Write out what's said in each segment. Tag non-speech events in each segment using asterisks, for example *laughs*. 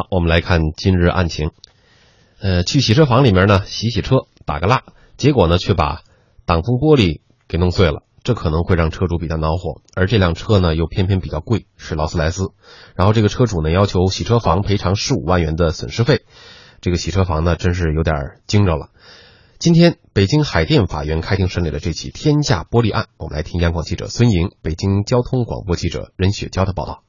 好，我们来看今日案情。呃，去洗车房里面呢洗洗车，打个蜡，结果呢却把挡风玻璃给弄碎了，这可能会让车主比较恼火。而这辆车呢又偏偏比较贵，是劳斯莱斯。然后这个车主呢要求洗车房赔偿十五万元的损失费，这个洗车房呢真是有点惊着了。今天，北京海淀法院开庭审理了这起天价玻璃案。我们来听央广记者孙莹、北京交通广播记者任雪娇的报道。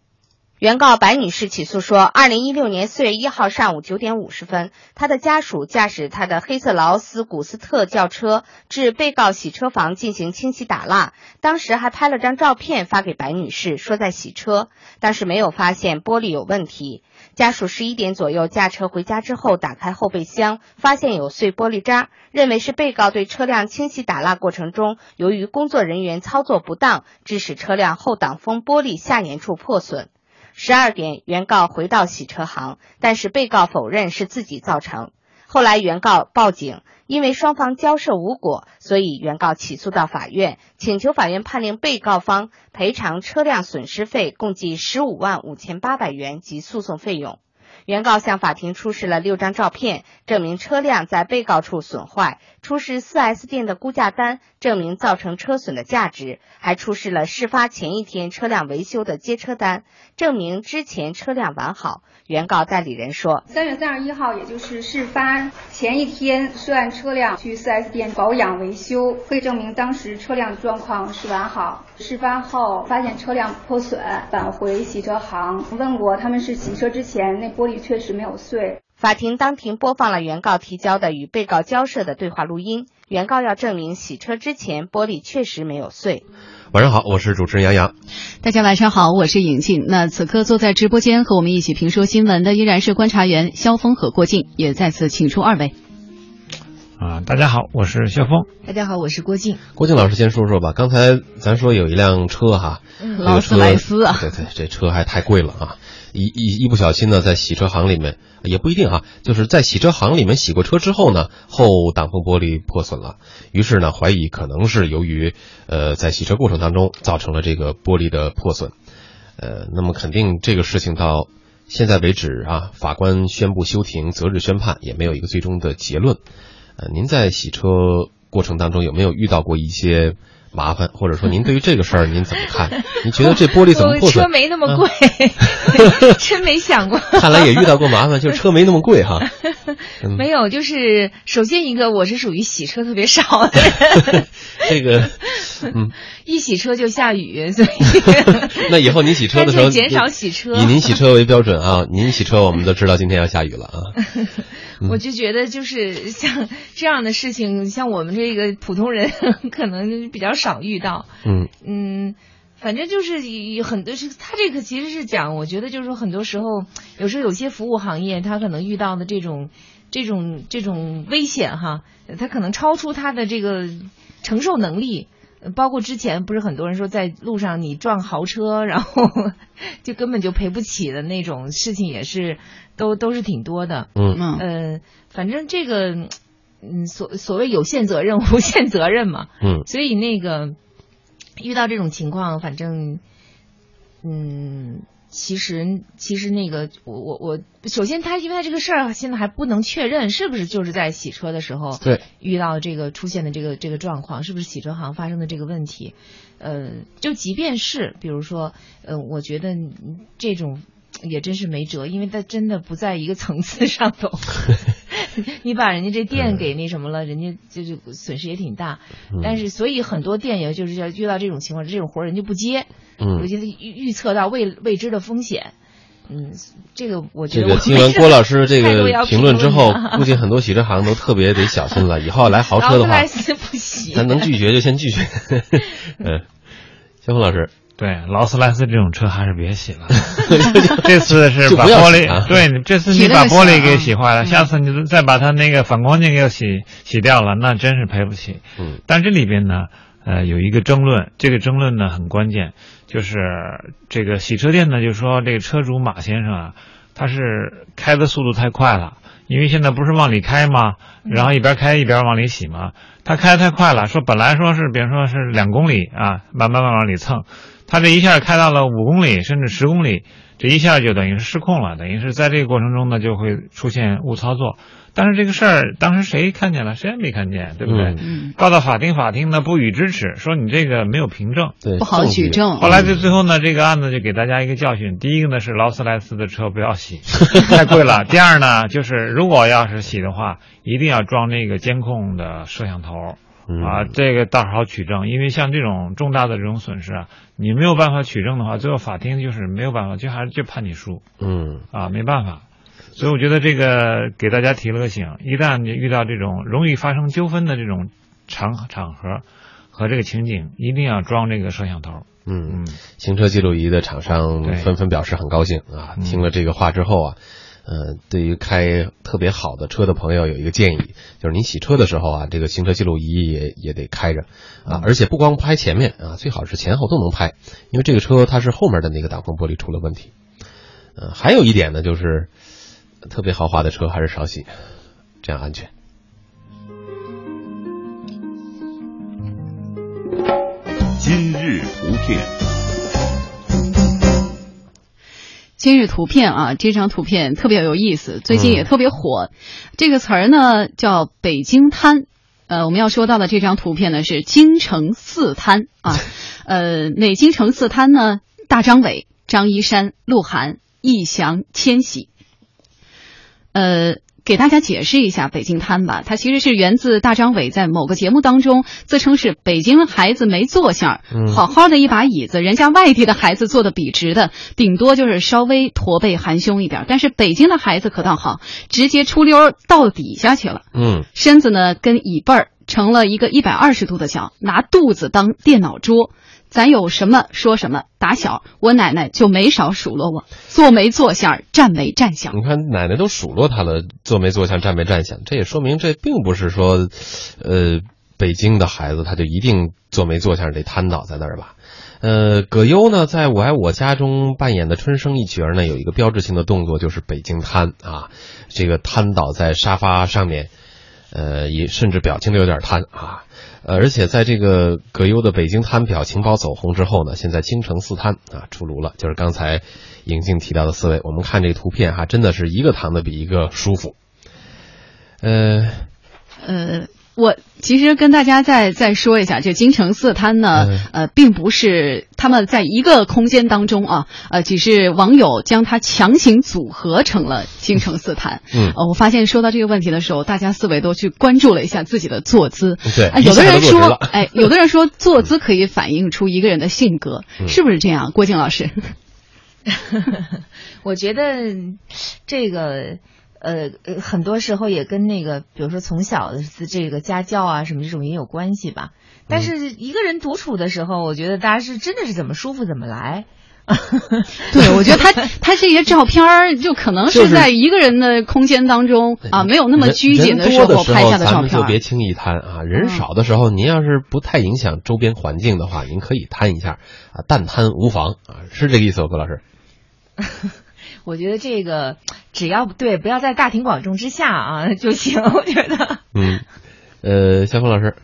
原告白女士起诉说，二零一六年四月一号上午九点五十分，她的家属驾驶她的黑色劳斯古斯特轿车至被告洗车房进行清洗打蜡，当时还拍了张照片发给白女士，说在洗车，但是没有发现玻璃有问题。家属十一点左右驾车回家之后，打开后备箱，发现有碎玻璃渣，认为是被告对车辆清洗打蜡过程中，由于工作人员操作不当，致使车辆后挡风玻璃下沿处破损。十二点，原告回到洗车行，但是被告否认是自己造成。后来原告报警，因为双方交涉无果，所以原告起诉到法院，请求法院判令被告方赔偿车辆损失费共计十五万五千八百元及诉讼费用。原告向法庭出示了六张照片，证明车辆在被告处损坏；出示 4S 店的估价单，证明造成车损的价值；还出示了事发前一天车辆维修的接车单，证明之前车辆完好。原告代理人说：三月三十一号，也就是事发前一天，涉案车辆去 4S 店保养维修，可以证明当时车辆状况是完好。事发后发现车辆破损，返回洗车行问过，他们是洗车之前那玻璃确实没有碎。法庭当庭播放了原告提交的与被告交涉的对话录音，原告要证明洗车之前玻璃确实没有碎。晚上好，我是主持人杨洋。大家晚上好，我是尹静。那此刻坐在直播间和我们一起评说新闻的依然是观察员肖峰和郭靖，也再次请出二位。啊，大家好，我是薛峰。大家好，我是郭靖。郭靖老师先说说吧。刚才咱说有一辆车哈，劳斯莱斯啊，对对，这车还太贵了啊！一一一不小心呢，在洗车行里面也不一定啊，就是在洗车行里面洗过车之后呢，后挡风玻璃破损了，于是呢，怀疑可能是由于呃在洗车过程当中造成了这个玻璃的破损，呃，那么肯定这个事情到现在为止啊，法官宣布休庭，择日宣判，也没有一个最终的结论。呃，您在洗车过程当中有没有遇到过一些麻烦，或者说您对于这个事儿您怎么看？您觉得这玻璃怎么破损？车没那么贵，真没想过。*laughs* 看来也遇到过麻烦，就是车没那么贵哈。*laughs* 没有，就是首先一个，我是属于洗车特别少的。*laughs* 这个，嗯，一洗车就下雨，所以那以后您洗车的时候减少洗车，以您洗车为标准啊。您洗车，我们都知道今天要下雨了啊。我就觉得，就是像这样的事情，像我们这个普通人 *laughs* 可能比较少遇到。嗯嗯，反正就是有很多是，他这个其实是讲，我觉得就是说，很多时候，有时候有些服务行业，他可能遇到的这种这种这种危险哈，他可能超出他的这个承受能力。包括之前不是很多人说，在路上你撞豪车，然后 *laughs* 就根本就赔不起的那种事情，也是都都是挺多的。嗯嗯呃，反正这个，嗯，所所谓有限责任、无限责任嘛。嗯所以那个遇到这种情况，反正，嗯，其实其实那个我我我，首先他因为他这个事儿现在还不能确认是不是就是在洗车的时候对遇到这个出现的这个这个状况，是不是洗车行发生的这个问题？呃，就即便是比如说，呃，我觉得这种也真是没辙，因为他真的不在一个层次上头。*laughs* *laughs* 你把人家这店给那什么了，人家就就损失也挺大。但是，所以很多店也就是要遇到这种情况，这种活人就不接。嗯我觉得预预测到未未知的风险。嗯，这个我觉得这个听完郭老师这个评论之后估计很多洗车行都特别得小心了。以后来豪车的话 *laughs* 咱能拒绝就先拒绝。*laughs* 嗯，肖峰老师，对，劳斯莱斯这种车还是别洗了。*laughs* 这次是把玻璃，对，这次你把玻璃给洗坏了，下次你再把它那个反光镜给洗洗掉了，那真是赔不起。嗯但这里边呢，呃，有一个争论，这个争论呢很关键，就是这个洗车店呢就说这个车主马先生啊，他是开的速度太快了，因为现在不是往里开吗？然后一边开一边往里洗嘛，他开的太快了，说本来说是比如说是两公里啊，慢慢慢慢往里蹭，他这一下开到了五公里甚至十公里，这一下就等于是失控了，等于是在这个过程中呢就会出现误操作。但是这个事儿当时谁看见了？谁也没看见，对不对？嗯，告到法庭，法庭呢不予支持，说你这个没有凭证。对，不好举证。后来就最后呢，这个案子就给大家一个教训：第一个呢是劳斯莱斯的车不要洗，*laughs* 太贵了；第二呢就是如果要是洗的话，一定要装那个监控的摄像头。嗯啊，这个倒是好取证，因为像这种重大的这种损失啊，你没有办法取证的话，最后法庭就是没有办法，就还是就判你输嗯啊，没办法。所以我觉得这个给大家提了个醒，一旦你遇到这种容易发生纠纷的这种场场合和这个情景，一定要装这个摄像头。嗯嗯，行车记录仪的厂商纷纷表示很高兴啊！嗯听了这个话之后啊，呃，对于开特别好的车的朋友有一个建议，就是你洗车的时候啊，这个行车记录仪也也得开着啊，而且不光拍前面啊，最好是前后都能拍，因为这个车它是后面的那个挡风玻璃出了问题。呃，还有一点呢，就是特别豪华的车还是少洗，这样安全。今日图片。今日图片啊，这张图片特别有意思，最近也特别火。这个词儿呢叫北京滩。呃，我们要说到的这张图片呢是京城四滩啊。*laughs* 呃，哪京城四滩呢？大张伟、张一山、鹿晗、易烊千玺。呃，给大家解释一下北京瘫吧，它其实是源自大张伟在某个节目当中自称是北京孩子没坐相，嗯。好好的一把椅子，人家外地的孩子坐的笔直的，顶多就是稍微驼背含胸一点，但是北京的孩子可倒好，直接出溜到底下去了，嗯。身子呢跟椅背儿成了一个一百二十度的角，拿肚子当电脑桌。咱有什么说什么。打小我奶奶就没少数落我，坐没坐相，站没站相。你看奶奶都数落他了，坐没坐相，站没站相，这也说明这并不是说，呃，北京的孩子他就一定坐没坐相，得瘫倒在那儿吧？呃，葛优呢，在我爱我家中扮演的春生一角呢，有一个标志性的动作就是北京瘫啊，这个瘫倒在沙发上面，呃，也甚至表情都有点贪啊。呃，而且在这个葛优的北京滩表情包走红之后呢，现在京城四滩啊出炉了，就是刚才尹静提到的四位。我们看这个图片哈，真的是一个躺的比一个舒服。呃，呃，我其实跟大家再再说一下，这京城四滩呢，嗯呃，并不是他们在一个空间当中啊，呃，只是网友将它强行组合成了京城四滩。嗯呃，我发现说到这个问题的时候，大家思维都去关注了一下自己的坐姿。对啊，有的人说哎，*laughs* 有的人说坐姿可以反映出一个人的性格，嗯是不是这样？郭靖老师，*laughs* 我觉得这个呃呃，很多时候也跟那个，比如说从小的这个家教啊什么这种也有关系吧。但是一个人独处的时候，我觉得大家是真的是怎么舒服怎么来。*laughs* 对，我觉得他 *laughs* 他这些照片儿就可能是是在一个人的空间当中啊，没有那么拘谨的时候候拍下的照咱们片别轻易摊啊。人嗯少的时候，您要是不太影响周边环境的话，您可以摊一下啊，但摊无妨啊，是这个意思吧，郭老师？*laughs* 我觉得这个只要对，不要在大庭广众之下啊就行。我觉得。嗯，呃，肖峰老师，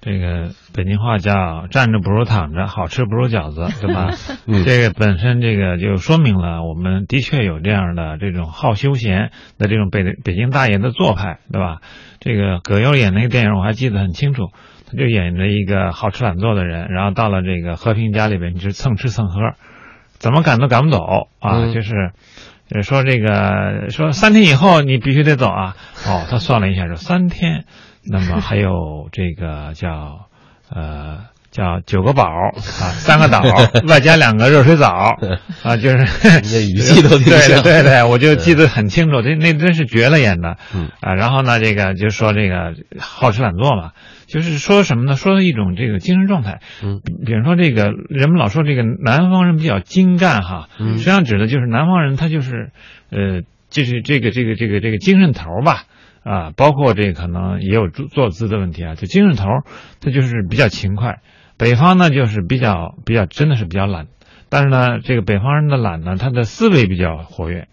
这个北京话叫站着不如躺着，好吃不如饺子，对吧？*laughs* 嗯这个本身这个就说明了我们的确有这样的这种好休闲的这种北北京大爷的做派，对吧？这个葛优演那个电影我还记得很清楚，他就演着一个好吃懒做的人，然后到了这个和平家里边就是蹭吃蹭喝，怎么赶都赶不走啊，嗯就是。呃，说这个说三天以后你必须得走啊！*laughs* 哦，他算了一下，说三天，那么还有这个叫呃叫九个宝 *laughs* 啊，三个岛，*laughs* 外加两个热水澡 *laughs* 啊，就是你这语气都挺对像对对对，我就记得很清楚，这那真是绝了演的，嗯啊，然后呢，这个就说这个好吃懒做嘛，就是说什么呢？说一种这个精神状态，嗯比比如说这个人们老说这个南方人比较精干哈，嗯实际上指的就是南方人他就是呃就是这个这个这个这个精神头儿吧。啊，包括这可能也有坐坐姿的问题啊，就精神头儿，他就是比较勤快。北方呢，就是比较比较真的是比较懒，但是呢，这个北方人的懒呢，他的思维比较活跃。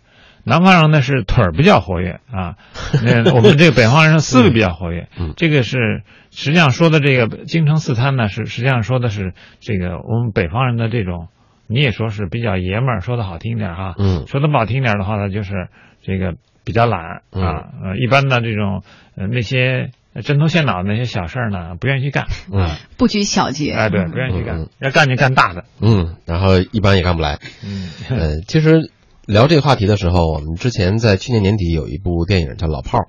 南方人呢是腿儿比较活跃啊，那 *laughs* 我们这个北方人思维比较活跃。嗯。这个是实际上说的这个京城四贪呢，是实际上说的是这个我们北方人的这种，你也说是比较爷们儿，说的好听点儿哈。嗯。说的不好听点儿的话呢，就是这个比较懒嗯。啊，呃，一般的这种呃那些针头线脑的那些小事儿呢，不愿意去干。嗯不拘小节。哎，对，不愿意去干，要干就干大的。嗯，然后一般也干不来。嗯，呃，其实聊这个话题的时候，我们之前在去年年底有一部电影叫《老炮儿》，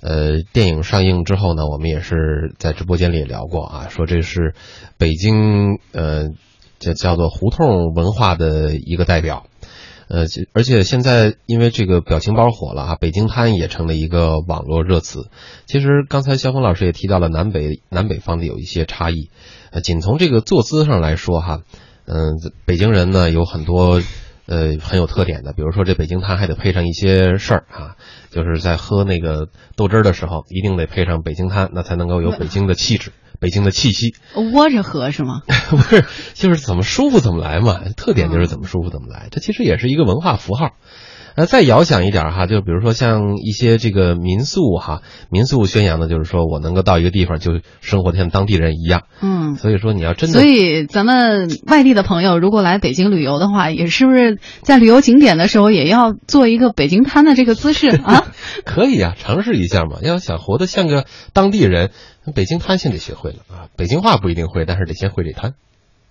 呃，电影上映之后呢，我们也是在直播间里也聊过啊，说这是北京呃，叫叫做胡同文化的一个代表。呃，而且现在因为这个表情包火了啊，北京滩也成了一个网络热词。其实刚才肖峰老师也提到了南北南北方的有一些差异，呃，仅从这个坐姿上来说哈，嗯、北京人呢有很多呃很有特点的，比如说这北京滩还得配上一些事儿啊，就是在喝那个豆汁儿的时候，一定得配上北京滩，那才能够有北京的气质、北京的气息。窝着喝是吗？*laughs* 不是，就是怎么舒服怎么来嘛，特点就是怎么舒服怎么来，这其实也是一个文化符号。呃，再遥想一点哈，就比如说像一些这个民宿哈，民宿宣扬的就是说我能够到一个地方就生活的像当地人一样。嗯。所以说你要真的，所以咱们外地的朋友如果来北京旅游的话，也是不是在旅游景点的时候也要做一个北京摊的这个姿势啊？*laughs* 可以啊，尝试一下嘛。要想活得像个当地人，北京摊先得学会了啊。北京话不一定会，但是得先会这滩。